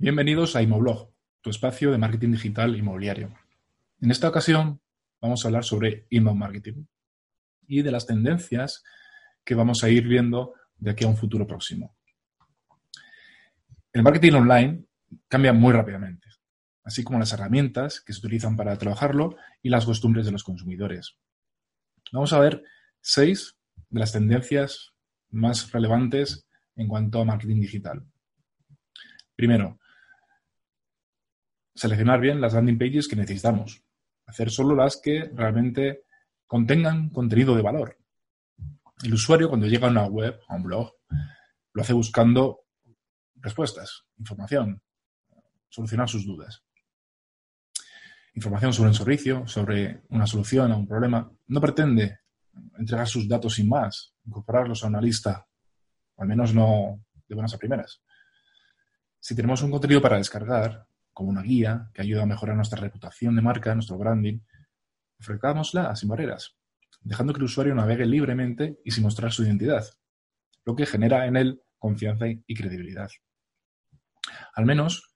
Bienvenidos a Imoblog, tu espacio de marketing digital inmobiliario. En esta ocasión vamos a hablar sobre inbound marketing y de las tendencias que vamos a ir viendo de aquí a un futuro próximo. El marketing online cambia muy rápidamente, así como las herramientas que se utilizan para trabajarlo y las costumbres de los consumidores. Vamos a ver seis de las tendencias más relevantes en cuanto a marketing digital. Primero, seleccionar bien las landing pages que necesitamos. Hacer solo las que realmente contengan contenido de valor. El usuario cuando llega a una web, a un blog, lo hace buscando respuestas, información, solucionar sus dudas. Información sobre un servicio, sobre una solución a un problema. No pretende entregar sus datos sin más, incorporarlos a una lista, al menos no de buenas a primeras. Si tenemos un contenido para descargar, como una guía que ayuda a mejorar nuestra reputación de marca, nuestro branding, ofrezcámosla sin barreras, dejando que el usuario navegue libremente y sin mostrar su identidad, lo que genera en él confianza y credibilidad. Al menos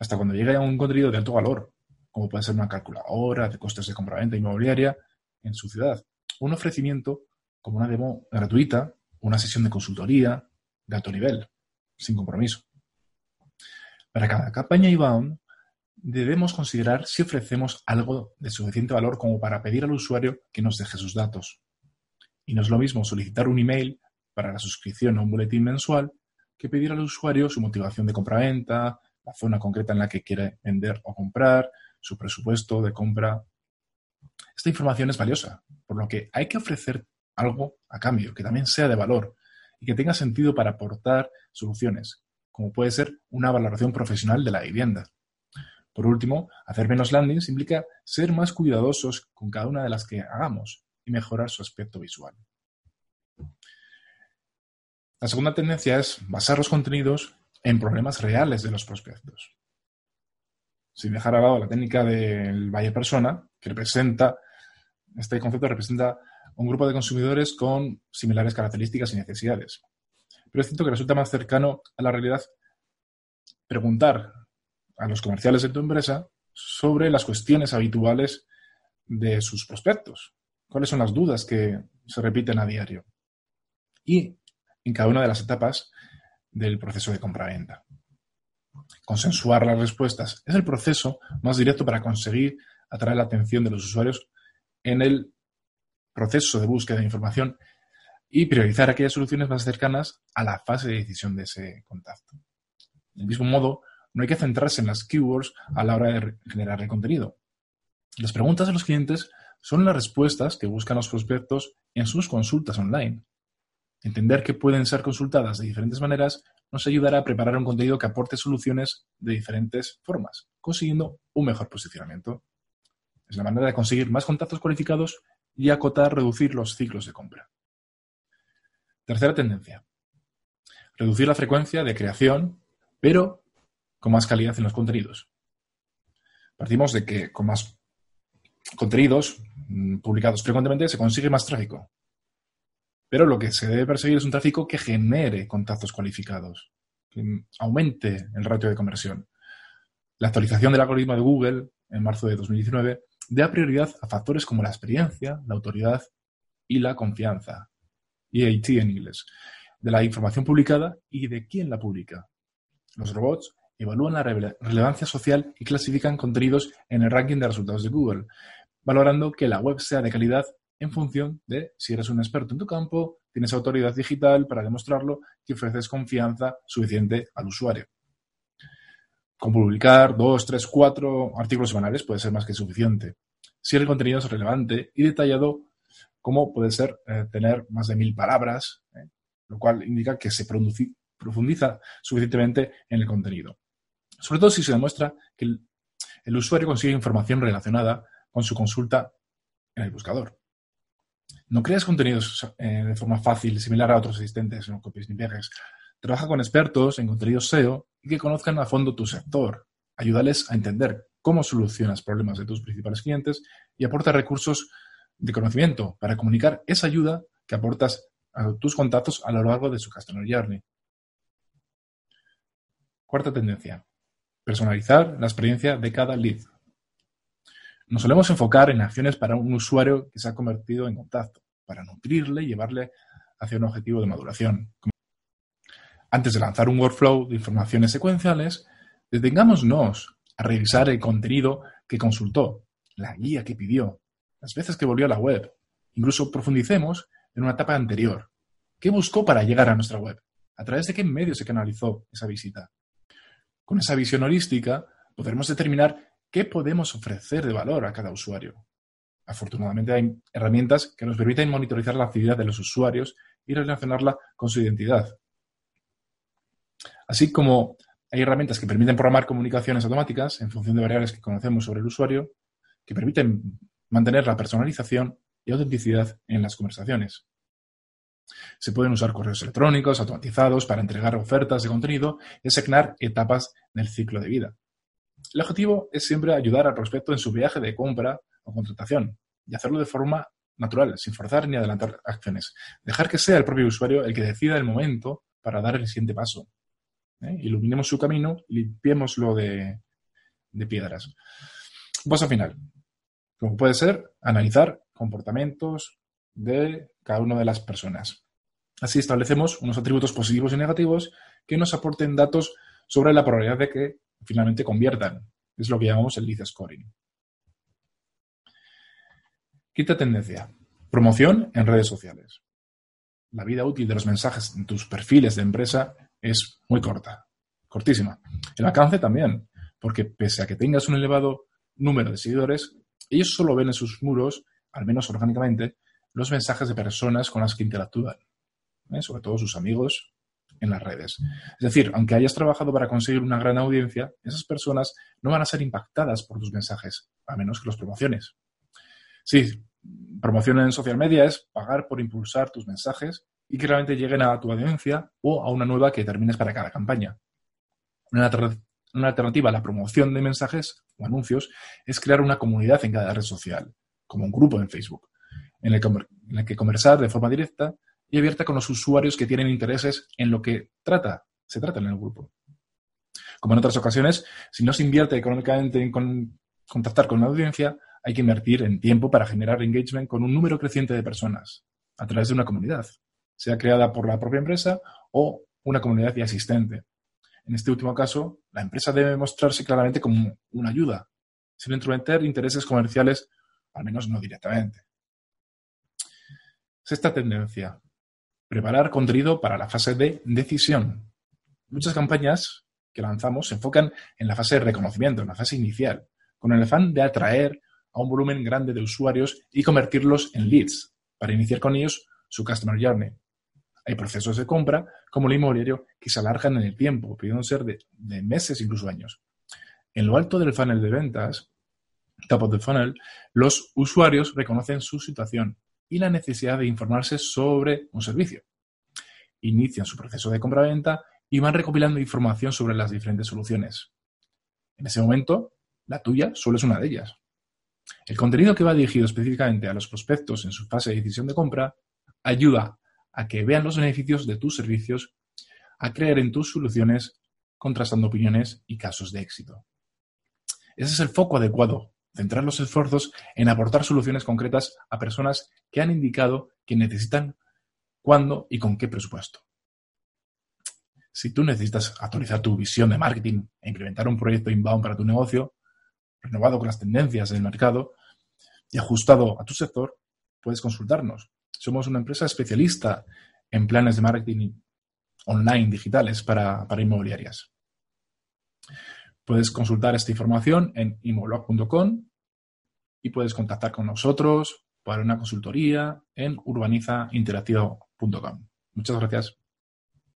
hasta cuando llegue a un contenido de alto valor, como puede ser una calculadora de costes de compraventa inmobiliaria en su ciudad, un ofrecimiento como una demo gratuita, una sesión de consultoría de alto nivel, sin compromiso. Para cada campaña inbound, debemos considerar si ofrecemos algo de suficiente valor como para pedir al usuario que nos deje sus datos. Y no es lo mismo solicitar un email para la suscripción a un boletín mensual que pedir al usuario su motivación de compra-venta, la zona concreta en la que quiere vender o comprar, su presupuesto de compra. Esta información es valiosa, por lo que hay que ofrecer algo a cambio, que también sea de valor y que tenga sentido para aportar soluciones, como puede ser una valoración profesional de la vivienda. Por último, hacer menos landings implica ser más cuidadosos con cada una de las que hagamos y mejorar su aspecto visual. La segunda tendencia es basar los contenidos en problemas reales de los prospectos. Sin dejar a lado la técnica del valle persona, que representa, este concepto representa un grupo de consumidores con similares características y necesidades. Pero es cierto que resulta más cercano a la realidad preguntar a los comerciales de tu empresa sobre las cuestiones habituales de sus prospectos. ¿Cuáles son las dudas que se repiten a diario? Y en cada una de las etapas del proceso de compra-venta. Consensuar las respuestas es el proceso más directo para conseguir atraer la atención de los usuarios en el proceso de búsqueda de información y priorizar aquellas soluciones más cercanas a la fase de decisión de ese contacto. Del mismo modo, no hay que centrarse en las keywords a la hora de generar el contenido. Las preguntas de los clientes son las respuestas que buscan los prospectos en sus consultas online. Entender que pueden ser consultadas de diferentes maneras nos ayudará a preparar un contenido que aporte soluciones de diferentes formas, consiguiendo un mejor posicionamiento. Es la manera de conseguir más contactos cualificados y acotar, reducir los ciclos de compra. Tercera tendencia. Reducir la frecuencia de creación, pero con más calidad en los contenidos. Partimos de que con más contenidos mm, publicados frecuentemente se consigue más tráfico. Pero lo que se debe perseguir es un tráfico que genere contactos cualificados, que aumente el ratio de conversión. La actualización del algoritmo de Google en marzo de 2019 da prioridad a factores como la experiencia, la autoridad y la confianza, EAT en inglés, de la información publicada y de quién la publica. Los robots evalúan la relevancia social y clasifican contenidos en el ranking de resultados de Google, valorando que la web sea de calidad en función de si eres un experto en tu campo, tienes autoridad digital para demostrarlo y ofreces confianza suficiente al usuario. Con publicar dos, tres, cuatro artículos semanales puede ser más que suficiente. Si el contenido es relevante y detallado, como puede ser eh, tener más de mil palabras, eh, lo cual indica que se profundiza suficientemente en el contenido sobre todo si se demuestra que el, usuario consigue información relacionada con su consulta en el buscador. No creas contenidos eh, de forma fácil, similar a otros asistentes, no copies ni pegues. Trabaja con expertos en contenidos SEO y que conozcan a fondo tu sector. Ayúdales a entender cómo solucionas problemas de tus principales clientes y aporta recursos de conocimiento para comunicar esa ayuda que aportas a tus contactos a lo largo de su Customer Journey. Cuarta tendencia Personalizar la experiencia de cada lead. Nos solemos enfocar en acciones para un usuario que se ha convertido en contacto, para nutrirle y llevarle hacia un objetivo de maduración. Antes de lanzar un workflow de informaciones secuenciales, detengámonos a revisar el contenido que consultó, la guía que pidió, las veces que volvió a la web. Incluso profundicemos en una etapa anterior. ¿Qué buscó para llegar a nuestra web? ¿A través de qué medio se canalizó esa visita? Con esa visión holística podremos determinar qué podemos ofrecer de valor a cada usuario. Afortunadamente hay herramientas que nos permiten monitorizar la actividad de los usuarios y relacionarla con su identidad. Así como hay herramientas que permiten programar comunicaciones automáticas en función de variables que conocemos sobre el usuario, que permiten mantener la personalización y autenticidad en las conversaciones. Se pueden usar correos electrónicos automatizados para entregar ofertas de contenido y asignar etapas del ciclo de vida. El objetivo es siempre ayudar al prospecto en su viaje de compra o contratación y hacerlo de forma natural, sin forzar ni adelantar acciones. Dejar que sea el propio usuario el que decida el momento para dar el siguiente paso. ¿eh? Iluminemos su camino limpiémoslo de, de piedras. Paso final. Como puede ser analizar comportamientos de cada una de las personas. Así establecemos unos atributos positivos y negativos que nos aporten datos sobre la probabilidad de que finalmente conviertan. Es lo que llamamos el lead scoring. Quinta tendencia. Promoción en redes sociales. La vida útil de los mensajes en tus perfiles de empresa es muy corta, cortísima. El alcance también, porque pese a que tengas un elevado número de seguidores, ellos solo ven en sus muros, al menos orgánicamente, los mensajes de personas con las que interactúan, ¿eh? sobre todo sus amigos en las redes. Es decir, aunque hayas trabajado para conseguir una gran audiencia, esas personas no van a ser impactadas por tus mensajes, a menos que los promociones. Sí, promoción en social media es pagar por impulsar tus mensajes y que realmente lleguen a tu audiencia o a una nueva que termines para cada campaña. Una, alternativa a la promoción de mensajes o anuncios es crear una comunidad en cada red social, como un grupo en Facebook en el, que, conversar de forma directa y abierta con los usuarios que tienen intereses en lo que trata, se trata en el grupo. Como en otras ocasiones, si no se invierte económicamente en contactar con la audiencia, hay que invertir en tiempo para generar engagement con un número creciente de personas a través de una comunidad, sea creada por la propia empresa o una comunidad ya existente. En este último caso, la empresa debe mostrarse claramente como una ayuda, sin intrometer intereses comerciales, al menos no directamente. Sexta tendencia. Preparar contenido para la fase de decisión. Muchas campañas que lanzamos se enfocan en la fase de reconocimiento, en la fase inicial, con el afán de atraer a un volumen grande de usuarios y convertirlos en leads, para iniciar con ellos su Customer Journey. Hay procesos de compra, como el inmobiliario, que se alargan en el tiempo, pudiendo ser de, de meses, incluso años. En lo alto del funnel de ventas, top of the funnel, los usuarios reconocen su situación y la necesidad de informarse sobre un servicio. Inician su proceso de compra-venta y van recopilando información sobre las diferentes soluciones. En ese momento, la tuya solo es una de ellas. El contenido que va dirigido específicamente a los prospectos en su fase de decisión de compra ayuda a que vean los beneficios de tus servicios, a creer en tus soluciones, contrastando opiniones y casos de éxito. Ese es el foco adecuado centrar los esfuerzos en aportar soluciones concretas a personas que han indicado que necesitan cuándo y con qué presupuesto. Si tú necesitas actualizar tu visión de marketing e implementar un proyecto inbound para tu negocio, renovado con las tendencias del mercado y ajustado a tu sector, puedes consultarnos. Somos una empresa especialista en planes de marketing online digitales para, para inmobiliarias. Puedes consultar esta información en imoblog.com y puedes contactar con nosotros para una consultoría en urbanizainteractivo.com. Muchas gracias.